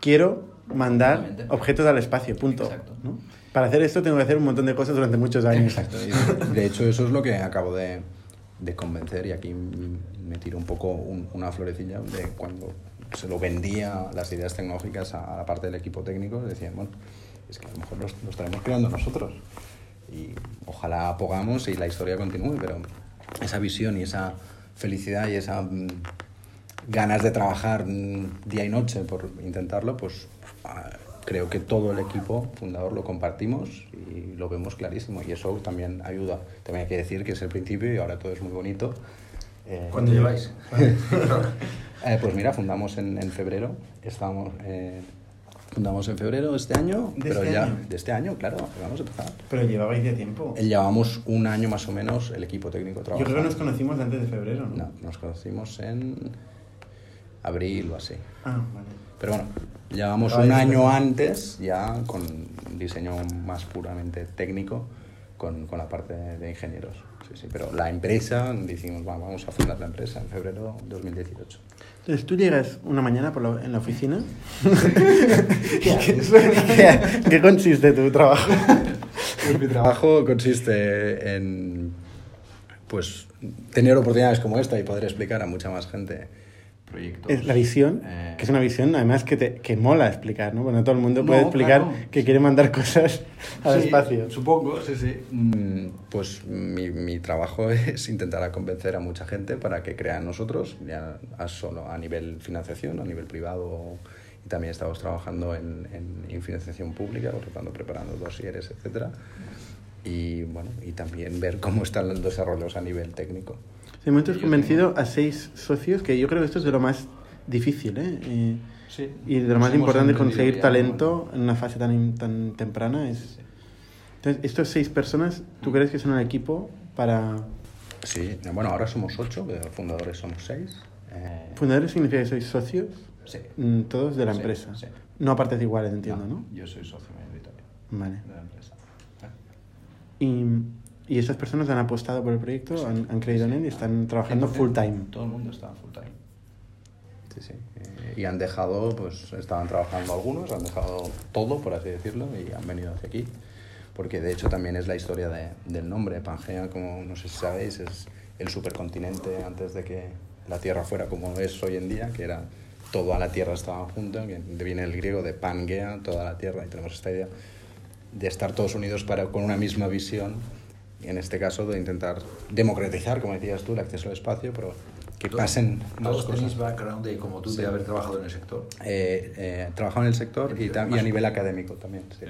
Quiero mandar objetos al espacio, punto. ¿no? Para hacer esto tengo que hacer un montón de cosas durante muchos años. Exacto. De, hecho, eso es lo que acabo de, de convencer y aquí me tiro un poco un- una florecilla de cuando se lo vendía las ideas tecnológicas a, a la parte del equipo técnico, decían, bueno, es que a lo mejor los, los estaremos creando nosotros y ojalá pongamos y la historia continúe, pero esa visión y esa felicidad y esa mm, ganas de trabajar mm, día y noche por intentarlo, pues creo que todo el equipo fundador lo compartimos y lo vemos clarísimo y eso también ayuda. También hay que decir que es el principio y ahora todo es muy bonito. Eh, ¿Cuándo lleváis? eh, pues mira, fundamos en, en febrero, estamos, eh, fundamos en febrero de este año, ¿De pero este ya año? de este año, claro, vamos a empezar. Pero llevabais ya tiempo. Eh, Llevamos un año más o menos el equipo técnico Yo trabajando. creo que nos conocimos antes de febrero, ¿no? No, nos conocimos en abril o así. Ah, vale. Pero bueno, llevamos Ah, un año antes ya con diseño más puramente técnico con, con la parte de, ingenieros. Sí, sí, pero la empresa, dijimos, "Va, vamos a fundar la empresa en febrero de 2018. Entonces tú llegas una mañana por la- en la oficina. ¿Qué, qué consiste tu trabajo? Pues mi trabajo consiste en pues tener oportunidades como esta y poder explicar a mucha más gente proyectos. Es la visión, eh, que es una visión además que, te, que mola explicar, ¿no? Bueno, todo el mundo No, puede explicar claro. que quiere mandar cosas al Sí, espacio. Supongo, sí, sí. Mm, Pues mi, mi trabajo es intentar convencer a mucha gente para que crea en nosotros, ya a solo a nivel financiación, a nivel privado. Y también estamos trabajando en, en, en financiación pública, por lo tanto, preparando dosieres, etcétera. Y bueno, y también ver cómo están los desarrollos a nivel técnico. Has Yo convencido a seis socios, que yo creo que esto es de lo más difícil, ¿eh? Y, Sí. y de lo más hemos importante conseguir ya, talento bueno. en una fase tan, tan temprana es... Sí. Entonces, estos seis personas, Mm. ¿tú crees que son un equipo para... Sí, bueno, ahora somos ocho, pero fundadores somos seis. Eh, ¿Fundadores significa que sois socios? sí. Mm, Todos de la Sí, empresa. sí. No a partes iguales, entiendo, ¿no? Yo soy socio mayoritario Vale. de la empresa. Y, y estas personas han apostado por el proyecto, Sí. han, han creído en él y están trabajando 100%. full time. Todo el mundo está full time. Sí, sí. Eh, y han dejado, pues estaban trabajando algunos, han dejado todo, por así decirlo, y han venido hacia aquí. Porque de hecho también es la historia de- del nombre. Pangea, como no sé si sabéis, es el supercontinente antes de que la Tierra fuera como es hoy en día, que era toda la Tierra estaba junta, que viene el griego de Pangea, toda la Tierra, y tenemos esta idea de estar todos unidos para, con una misma visión, en este caso de intentar democratizar, como decías tú, el acceso al espacio, pero que Todos- pasen más Todos tenéis cosas. background de como tú Sí. de haber trabajado en el sector. Eh, eh, trabajado en el sector y, tam- y a nivel académico también. Sí,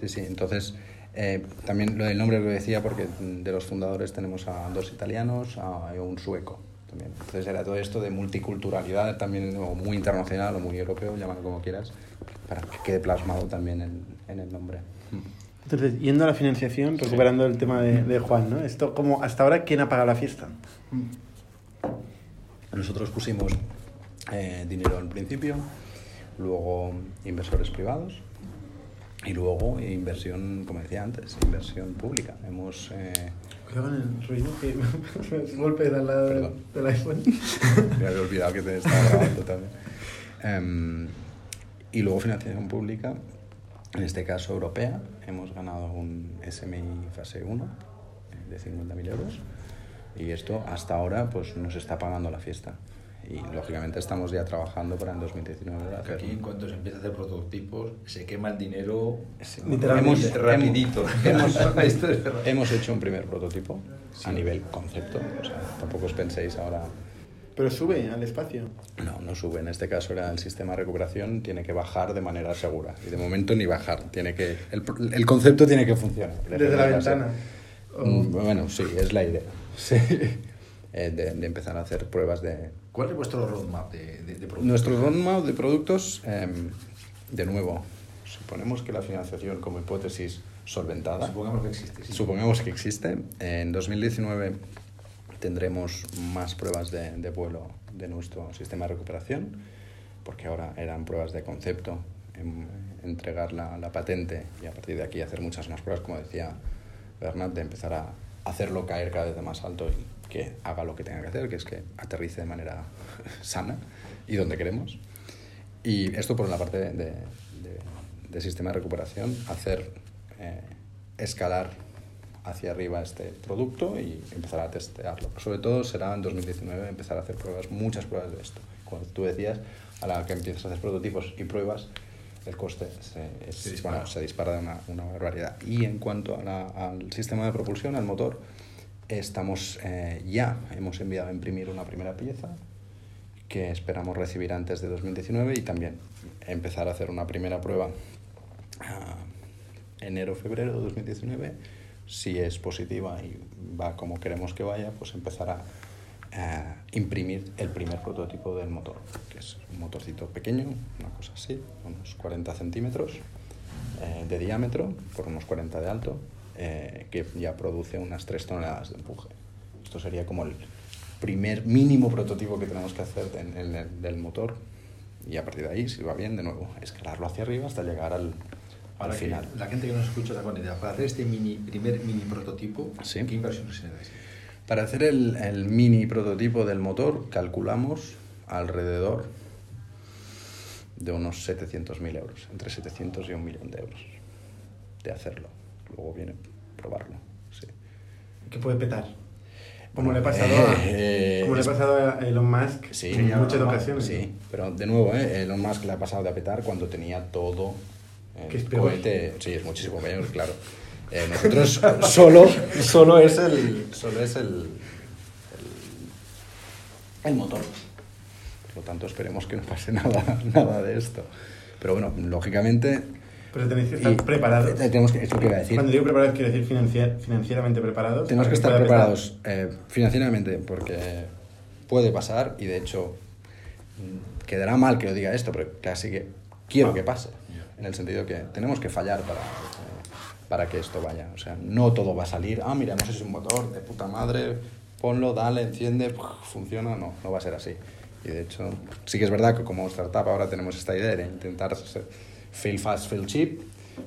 sí, sí. Entonces, eh, también lo del nombre lo decía porque de los fundadores tenemos a dos italianos a, un sueco también. Entonces era todo esto de multiculturalidad también, o muy internacional o muy europeo, llámalo como quieras, para que quede plasmado también en, en el nombre. Entonces, yendo a la financiación, recuperando el tema de, de Juan, ¿no? Esto, como hasta ahora, ¿quién ha pagado la fiesta? Nosotros pusimos eh, dinero al principio, luego inversores privados y luego inversión, como decía antes, inversión pública. Hemos, eh, Cuidado con el ruido que golpe al lado Perdón. del iPhone. me había olvidado que te estaba grabando también. Em, y luego financiación pública, en este caso europea. Hemos ganado un SMI fase 1 eh, de 50.000 euros y esto hasta ahora pues nos está pagando la fiesta. Y lógicamente estamos ya trabajando para en 2019 Que hacer aquí en cuanto se empieza a hacer prototipos, se quema el dinero Sí, Literalmente. hemos- rapidito. Hemos, hemos hecho un primer prototipo a nivel concepto. O sea, tampoco os penséis ahora. Pero sube al espacio. No, no sube. En este caso era el sistema de recuperación, tiene que bajar de manera segura. Y de momento ni bajar. Tiene que, el, concepto tiene que funcionar. Desde la ventana. O- Mm, Bueno, sí, es la idea. Sí. Eh, de, de empezar a hacer pruebas de, ¿Cuál es vuestro roadmap de, de, de productos? Nuestro roadmap de productos, em, de nuevo, suponemos que la financiación como hipótesis solventada, Supongamos que existe. sí. supongamos que existe, en 2019 tendremos más pruebas de, de vuelo de nuestro sistema de recuperación, porque ahora eran pruebas de concepto, em, entregar la, la patente y a partir de aquí hacer muchas más pruebas, como decía Bernat, de empezar a hacerlo caer cada vez más alto y que haga lo que tenga que hacer, que es que aterrice de manera sana y donde queremos. Y esto por la parte de- de sistema de recuperación, hacer eh, escalar hacia arriba este producto y empezar a testearlo. Sobre todo será en 2019 empezar a hacer pruebas, muchas pruebas de esto. Como tú decías, a la que empiezas a hacer prototipos y pruebas, el coste se, Se dispara. bueno, se dispara de una, una barbaridad. Y en cuanto a la- al sistema de propulsión, al motor, estamos eh, ya, hemos enviado a imprimir una primera pieza que esperamos recibir antes de 2019 y también empezar a hacer una primera prueba a enero-febrero de 2019. Si es positiva y va como queremos que vaya, pues empezar a imprimir el primer prototipo del motor, que es un motorcito pequeño, una cosa así, unos 40 centímetros eh, de diámetro por unos 40 de alto, eh, que ya produce unas 3 toneladas de empuje. Esto sería como el primer mínimo prototipo que tenemos que hacer en el, del motor y a partir de ahí, si va bien, de nuevo, escalarlo hacia arriba hasta llegar al, al Para que final. la gente que nos escucha se haga una idea. Para hacer este mini, primer mini prototipo, Sí. ¿qué inversión necesitáis? Para hacer el, el mini prototipo del motor, calculamos alrededor de unos 700.000 euros, entre 700 y un millón de euros, de hacerlo. Luego viene probarlo. Sí. Que puede petar. Como le ha pasado, Eh, a, como le ha pasado a Elon Musk Sí, en muchas ocasiones. Sí, pero de nuevo, ¿eh? Elon Musk le ha pasado de apetar cuando tenía todo Que es el peor. cohete. Sí, es muchísimo peor, claro. Eh, nosotros solo, solo es el, solo es el, el, el motor. Por lo tanto, esperemos que no pase nada, nada de esto. Pero bueno, lógicamente. Pero tenéis que estar y- preparados. Tenemos que, es lo que iba a decir. Cuando digo preparados, quiero decir financiar- financieramente preparados. Tenemos que estar preparados eh, financieramente porque puede pasar y de hecho quedará mal que yo diga esto, pero casi que quiero que pase. En el sentido que tenemos que fallar para, para que esto vaya. O sea, no todo va a salir, ah, mira, no sé es un motor de puta madre, ponlo, dale, enciende, funciona. No, no va a ser así. Y de hecho, sí que es verdad que como startup ahora tenemos esta idea de intentar fail fast, fail cheap,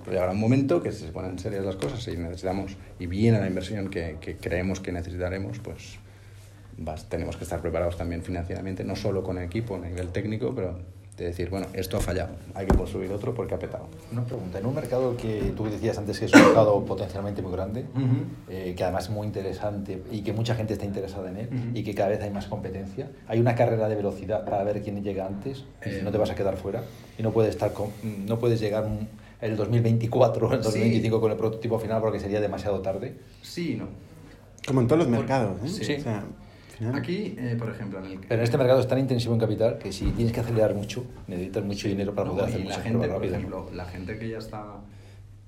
pero llegará un momento que si se ponen serias las cosas y necesitamos, y viene la inversión que, que creemos que necesitaremos, pues vas- tenemos que estar preparados también financieramente, no solo con equipo a nivel técnico, pero de decir, bueno, esto ha fallado, hay que construir otro porque ha petado. Una pregunta, en un mercado que tú decías antes que es un mercado potencialmente muy grande, eh, que además es muy interesante y que mucha gente está interesada en él y que cada vez hay más competencia, hay una carrera de velocidad para ver quién llega antes Eh, no te vas a quedar fuera y no puedes, estar con- no puedes llegar el 2024 o el Sí. 2025 con el prototipo final porque sería demasiado tarde. Sí, no. Como en todos los mercados. ¿eh? Sí. O sea, Aquí, eh, por ejemplo, en el Pero en este mercado es tan intensivo en capital que si tienes que acelerar mucho, necesitas mucho dinero para No, poder hacer la muchas gente, pruebas por ejemplo, la gente que ya está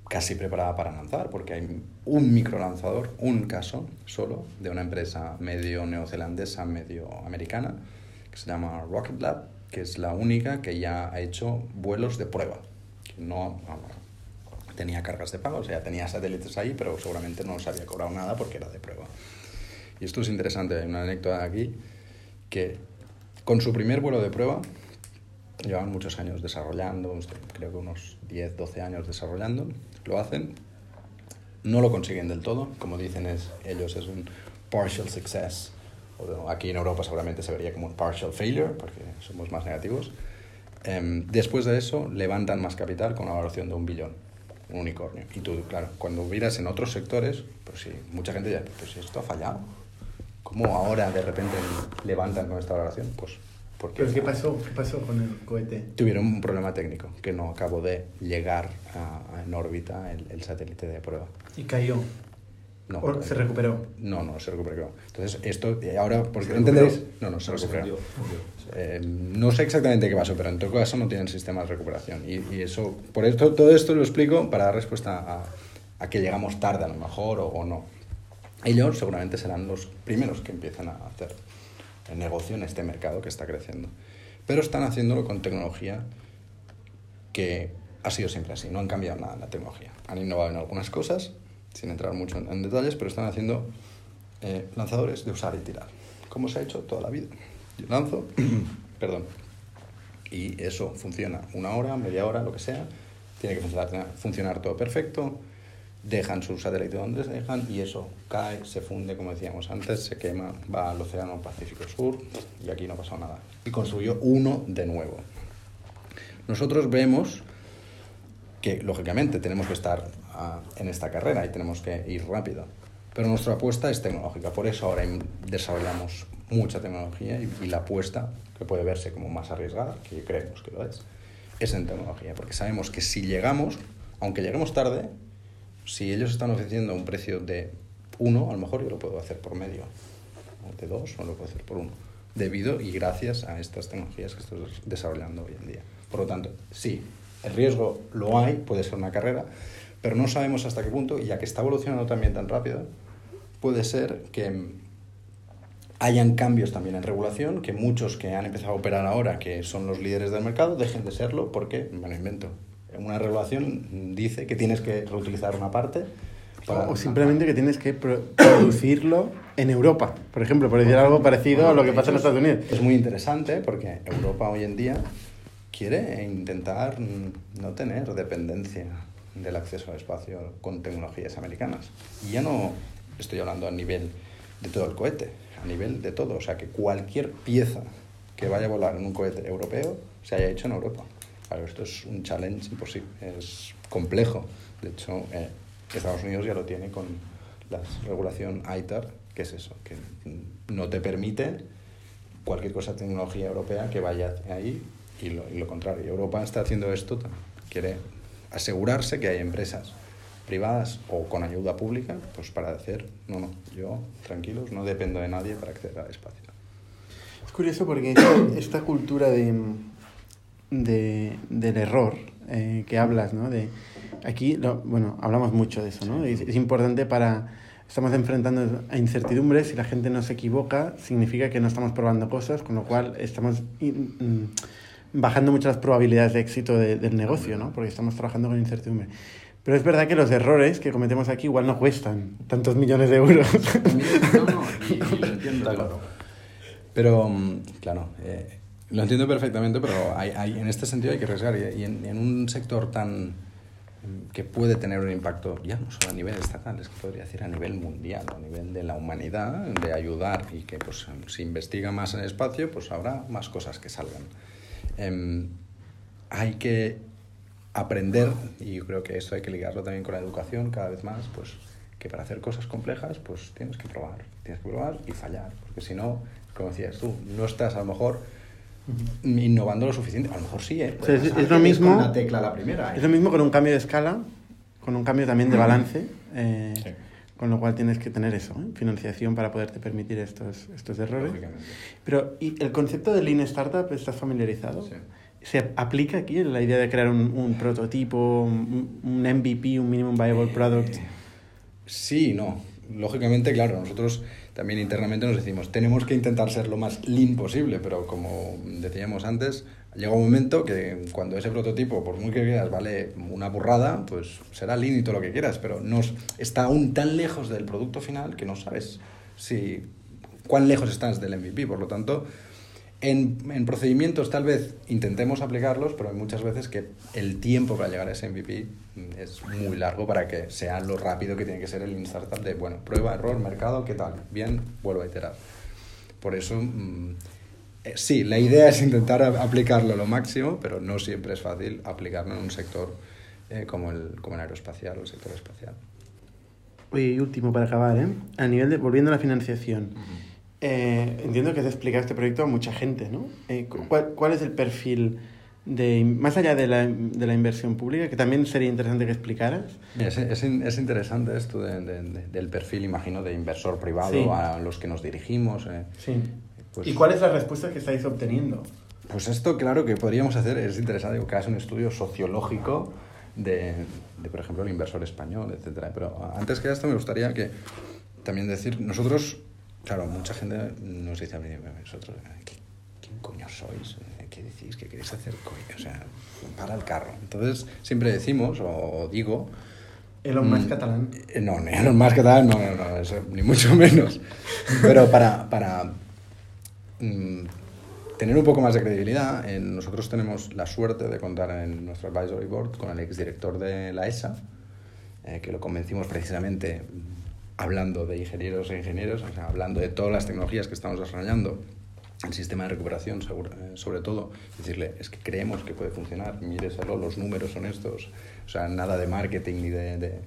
casi preparada para lanzar, porque hay un microlanzador, un caso solo, de una empresa medio neozelandesa, medio americana, que se llama Rocket Lab, que es la única que ya ha hecho vuelos de prueba. Que no vamos, tenía cargas de pago, o sea, tenía satélites ahí, pero seguramente no se había cobrado nada porque era de prueba. Y esto es interesante, hay una anécdota aquí que con su primer vuelo de prueba llevan muchos años desarrollando, creo que unos 10, 12 años desarrollando, lo hacen, no lo consiguen del todo, como dicen es, ellos es un partial success, o aquí en Europa seguramente se vería como un partial failure, porque somos más negativos. Em, después de eso, levantan más capital con una valoración de un billón, un unicornio. Y tú, claro, cuando miras en otros sectores, pues sí, mucha gente ya, pues esto ha fallado. ¿Cómo ahora de repente levantan con esta valoración? Pues porque ¿Pero qué pasó? ¿Qué pasó con el cohete? tuvieron un problema técnico, que no acabó de llegar a, a- en órbita el, el satélite de prueba. Y cayó. No, ¿O se recuperó? No, no, se recuperó. Entonces, esto, eh, ahora, porque ¿Se no entendéis. No, no, se se recuperó. Eh, no sé exactamente qué pasó, pero en todo caso no tienen sistemas de recuperación. Y, y eso, por esto, todo esto lo explico para dar respuesta a, a que llegamos tarde a lo mejor o, o no. Ellos seguramente serán los primeros que empiezan a hacer el negocio en este mercado que está creciendo. Pero están haciéndolo con tecnología que ha sido siempre así, no han cambiado nada la tecnología. Han innovado en algunas cosas, sin entrar mucho en, en detalles, pero están haciendo eh, lanzadores de usar y tirar, como se ha hecho toda la vida. Yo lanzo, perdón, y eso funciona una hora, media hora, lo que sea, tiene que funcionar, funcionar todo perfecto, dejan su satélite donde se dejan y eso cae, se funde, como decíamos antes, se quema, va al Océano Pacífico Sur y aquí no pasado nada. Y construyó uno de nuevo. Nosotros vemos que, lógicamente, tenemos que estar ah, en esta carrera y tenemos que ir rápido. Pero nuestra apuesta es tecnológica, por eso ahora desarrollamos mucha tecnología y la apuesta, que puede verse como más arriesgada, que creemos que lo es, es en tecnología, porque sabemos que si llegamos, aunque lleguemos tarde, si ellos están ofreciendo un precio de uno, a lo mejor yo lo puedo hacer por medio, de dos, o lo puedo hacer por uno, debido y gracias a estas tecnologías que estoy desarrollando hoy en día. Por lo tanto, sí, el riesgo lo hay, puede ser una carrera, pero no sabemos hasta qué punto, ya que está evolucionando también tan rápido, puede ser que hayan cambios también en regulación, que muchos que han empezado a operar ahora, que son los líderes del mercado, dejen de serlo porque, me lo invento, una regulación dice que tienes que reutilizar una parte para... O simplemente que tienes que pro- producirlo en Europa, por ejemplo, por decir algo parecido a lo que pasa en Estados Unidos. Es muy interesante porque Europa hoy en día quiere intentar no tener dependencia del acceso al espacio con tecnologías americanas. Y ya no estoy hablando a nivel de todo el cohete, a nivel de todo. O sea, que cualquier pieza que vaya a volar en un cohete europeo se haya hecho en Europa. Claro, esto es un challenge imposible, es complejo. De hecho, eh, Estados Unidos ya lo tiene con la regulación ITAR, ¿Qué es eso? Que no te permite cualquier cosa de tecnología europea que vaya ahí y lo, y lo contrario. Europa está haciendo esto, quiere asegurarse que hay empresas privadas o con ayuda pública, pues para decir, no, no, yo tranquilos, no dependo de nadie para acceder al espacio. Es curioso porque esta cultura de, de, del error eh, que hablas, ¿no? De, aquí, lo, bueno, hablamos mucho de eso, ¿no? Es, es importante para... Estamos enfrentando a incertidumbres, si la gente no se equivoca, significa que no estamos probando cosas, con lo cual estamos in- mm, bajando mucho las probabilidades de éxito de- del negocio, ¿no? Porque estamos trabajando con incertidumbre. Pero es verdad que los errores que cometemos aquí igual no cuestan tantos millones de euros. No, no, y, y lo entiendo, claro. Pero, mm, claro, eh, lo entiendo perfectamente, pero hay, hay- en este sentido hay que arriesgar. Y, en, en un sector tan mm, que puede tener un impacto ya no solo a nivel estatal, es que podría decir a nivel mundial, a nivel de la humanidad, de ayudar y que pues, si investiga más en espacio, pues habrá más cosas que salgan. Em, hay que aprender, y creo que esto hay que ligarlo también con la educación cada vez más, pues que para hacer cosas complejas, pues tienes que probar, tienes que probar y fallar, porque si no, como decías tú, no estás a lo mejor innovando lo suficiente, a lo mejor sí, ¿eh? O sea, es- lo mismo- con la tecla la primera. ¿eh? Es lo mismo con un cambio de escala, con un cambio también de balance, eh, Sí. con lo cual tienes que tener eso, ¿eh? financiación para poderte permitir estos, estos errores. Pero, ¿y el concepto de Lean Startup estás familiarizado? Sí. ¿Se aplica aquí la idea de crear un, un prototipo, un, un MVP, un Minimum Viable Product? Eh, Sí, y no. Lógicamente, claro, nosotros también internamente nos decimos, tenemos que intentar ser lo más lean posible, pero como decíamos antes, llega un momento que cuando ese prototipo, por muy que quieras, vale una burrada, pues será lean y todo lo que quieras, pero nos está aún tan lejos del producto final que no sabes si cuán lejos estás del MVP, por lo tanto, en, en procedimientos tal vez intentemos aplicarlos, pero hay muchas veces que el tiempo para llegar a ese MVP es muy largo para que sea lo rápido que tiene que ser el Startup de, bueno, prueba, error, mercado, ¿qué tal? Bien, vuelvo a iterar. Por eso, mm, eh, sí, la idea es intentar aplicarlo lo máximo, pero no siempre es fácil aplicarlo en un sector eh, como, el, como el aeroespacial o el sector espacial. Oye, y último para acabar, ¿eh? A nivel de, volviendo a la financiación, eh, entiendo que has explicado este proyecto a mucha gente, ¿no? Eh, cu- ¿cuál, cuál es el perfil de, más allá de la, de la inversión pública, que también sería interesante que explicaras? Es, es, es interesante esto de- de- de- del perfil, imagino, de inversor privado Sí. a los que nos dirigimos. eh. Sí. Pues- ¿Y cuáles las respuestas que estáis obteniendo? Pues esto, claro, que podríamos hacer, es interesante que hagas un estudio sociológico de, de, por ejemplo, el inversor español, etcétera. Pero antes que esto me gustaría que también decir, nosotros, claro, mucha gente nos dice a mí, vosotros, ¿qué- ¿quién coño sois? ¿Qué decís? ¿Qué queréis hacer, coño? O sea, para el carro. Entonces, siempre decimos, o digo, Elon Musk Mm, catalán. eh, No, ni Elon Musk catalán, no, no, no, eso, ni mucho menos. Pero para, para mm, tener un poco más de credibilidad, eh, nosotros tenemos la suerte de contar en nuestro advisory board con el exdirector de la ESA, eh, que lo convencimos precisamente hablando de ingenieros e ingenieros, o sea, hablando de todas las tecnologías que estamos desarrollando, el sistema de recuperación eh, sobre todo, decirle, es que creemos que puede funcionar, míreselo, los números son estos, o sea, nada de marketing ni de, de,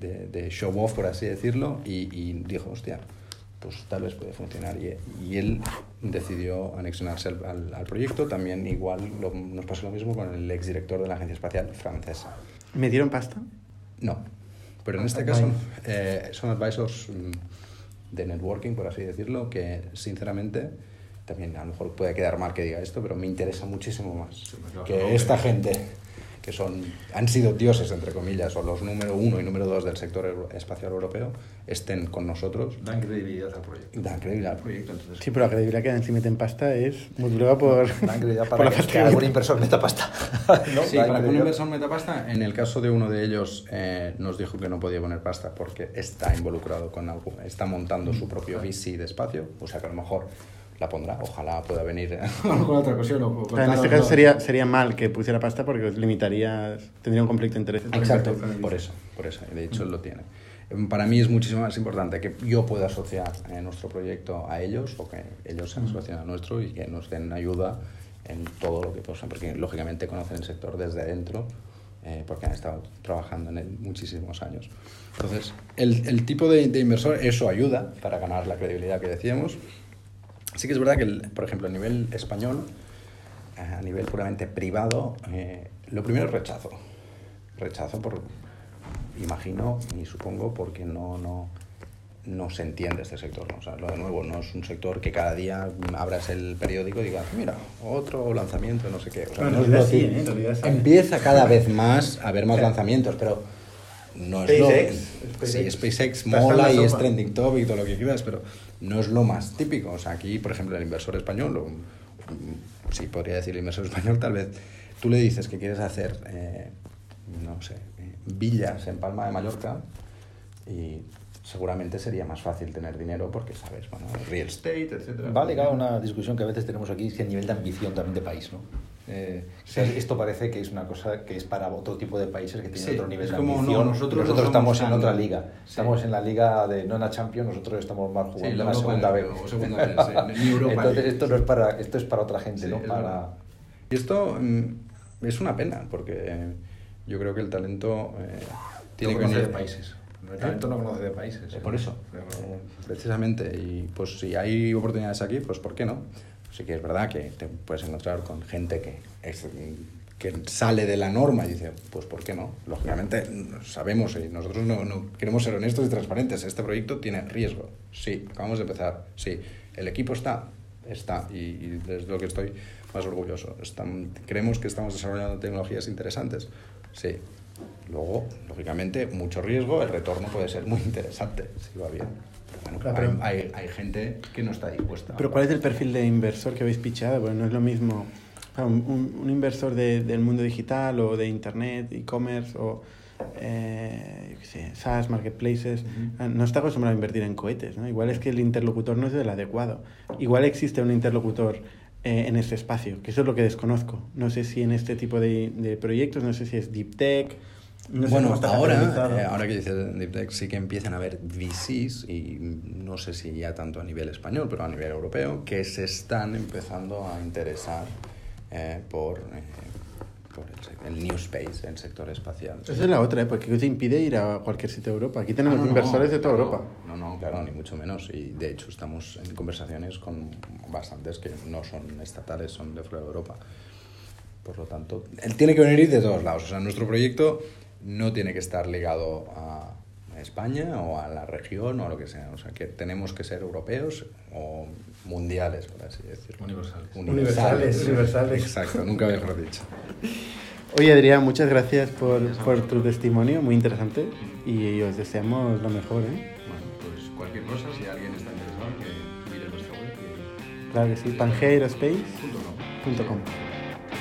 de- de show off, por así decirlo, y, y dijo, hostia, pues tal vez puede funcionar. Y, y él decidió anexionarse al, al- al proyecto, también igual lo- nos pasó lo mismo con el exdirector de la Agencia Espacial Francesa. ¿Me dieron pasta? No, pero en este caso eh, son advisors mm, de networking, por así decirlo, que sinceramente también a lo mejor puede quedar mal que diga esto, pero me interesa muchísimo más claro, que claro. esta gente que son han sido dioses entre comillas o los número uno y número dos del sector espacial europeo estén con nosotros Dan credibilidad al proyecto. dan credibilidad al proyecto entonces Sí, pero la credibilidad que dan si meten pasta es multiplicada por, Dan credibilidad por para la que, que algún inversor meta pasta. ¿no? Sí, Dan para que un inversor meta pasta, en el caso de uno de ellos eh, nos dijo que no podía poner pasta porque está involucrado con algo, está montando su propio VC de espacio, o sea que a lo mejor la pondrá, ojalá pueda venir con otra ocasión. O, sea, en este caso ¿no? sería, sería mal que pusiera pasta porque os limitaría, tendría un conflicto de intereses. Exacto, por eso, por eso, de hecho él lo tiene. Em, Para mí es muchísimo más importante que yo pueda asociar eh, nuestro proyecto a ellos o que ellos se asocien a nuestro y que nos den ayuda en todo lo que puedan, porque lógicamente conocen el sector desde dentro eh, porque han estado trabajando en él muchísimos años. Entonces, el, el tipo de, de, inversor, eso ayuda para ganar la credibilidad que decíamos. Sí que es verdad que, el, por ejemplo, a nivel español, a nivel puramente privado, eh, lo primero es rechazo. Rechazo por, imagino y supongo, porque no, no, no se entiende este sector. ¿no? O sea, lo de nuevo, no es un sector que cada día abras el periódico y digas, mira, otro lanzamiento, no sé qué. O sea, Bueno, no es realidad lo sí, ¿eh? Empieza cada vez más a haber más lanzamientos, pero no es SpaceX, lo... Sí, SpaceX. SpaceX mola y es trending topic y todo lo que quieras, pero no es lo más típico. O sea, aquí, por ejemplo, el inversor español, o, mm, sí, podría decir el inversor español, tal vez tú le dices que quieres hacer, eh, no sé, eh, villas en Palma de Mallorca y seguramente sería más fácil tener dinero porque sabes, bueno, real estate, etcétera. Va ligado a una discusión que a veces tenemos aquí, es que el nivel de ambición también de país, ¿no? Eh, o sea, esto parece que es una cosa que es para otro tipo de países que tienen Sí, otro nivel de no, ambición. nosotros no estamos en otra liga. Sí. Estamos en la liga de no en la Champions, nosotros estamos más jugando en la segunda Europa Entonces, esto no es para esto es para otra gente, ¿no? Para. Y esto mm, es una pena, porque eh, yo creo que el talento eh, tiene no que conoce venir de países. El talento no conoce de países. Eh, Por eso, eh, precisamente. Y pues si hay oportunidades aquí, pues ¿por qué no? Sí que es verdad que te puedes encontrar con gente que, es- que sale de la norma y dice, pues ¿por qué no? Lógicamente sabemos y nosotros no, no queremos ser honestos y transparentes. Este proyecto tiene riesgo. Sí, acabamos de empezar. Sí, el equipo está, está y, y es lo que estoy más orgulloso. Están- creemos que estamos desarrollando tecnologías interesantes. Sí. Luego, lógicamente, mucho riesgo, el retorno puede ser muy interesante si va bien. Pero bueno, Claro, hay, hay- hay gente que no está dispuesta. Pero ¿cuál es el perfil de inversor que habéis pichado? Bueno, no es lo mismo un, inversor de- del mundo digital o de internet, e-commerce o eh, yo qué sé, SaaS, marketplaces. Ah, No está acostumbrado a invertir en cohetes, ¿no? Igual es que el interlocutor no es el adecuado. Igual existe un interlocutor eh, en este espacio, que eso es lo que desconozco. No sé si en este tipo de, de proyectos, no sé si es deep tech. No sé bueno, ahora, eh, ahora que dices Deep Tech, sí que empiezan a haber VCs, y no sé si ya tanto a nivel español, pero a nivel europeo, que se están empezando a interesar eh, por, eh, por el, el new space, el sector espacial. Esa es la otra, ¿eh? porque ¿qué te impide ir a cualquier sitio de Europa? Aquí tenemos Ah, no, no, inversores de toda claro. Europa. No, no, claro, ni mucho menos. Y de hecho estamos en conversaciones con bastantes que no son estatales, son de fuera de Europa. Por lo tanto, él tiene que venir de todos lados. O sea, nuestro proyecto no tiene que estar ligado a España o a la región o a lo que sea. O sea, que tenemos que ser europeos o mundiales, por así decirlo. Universales. Universales, universales. Exacto, nunca mejor dicho. Oye, Adrián, muchas gracias por, por tu testimonio, muy interesante. Y os deseamos lo mejor, ¿eh? Bueno, pues cualquier cosa, si alguien está interesado, que mire nuestra web y Claro que sí, pangeirospace.com.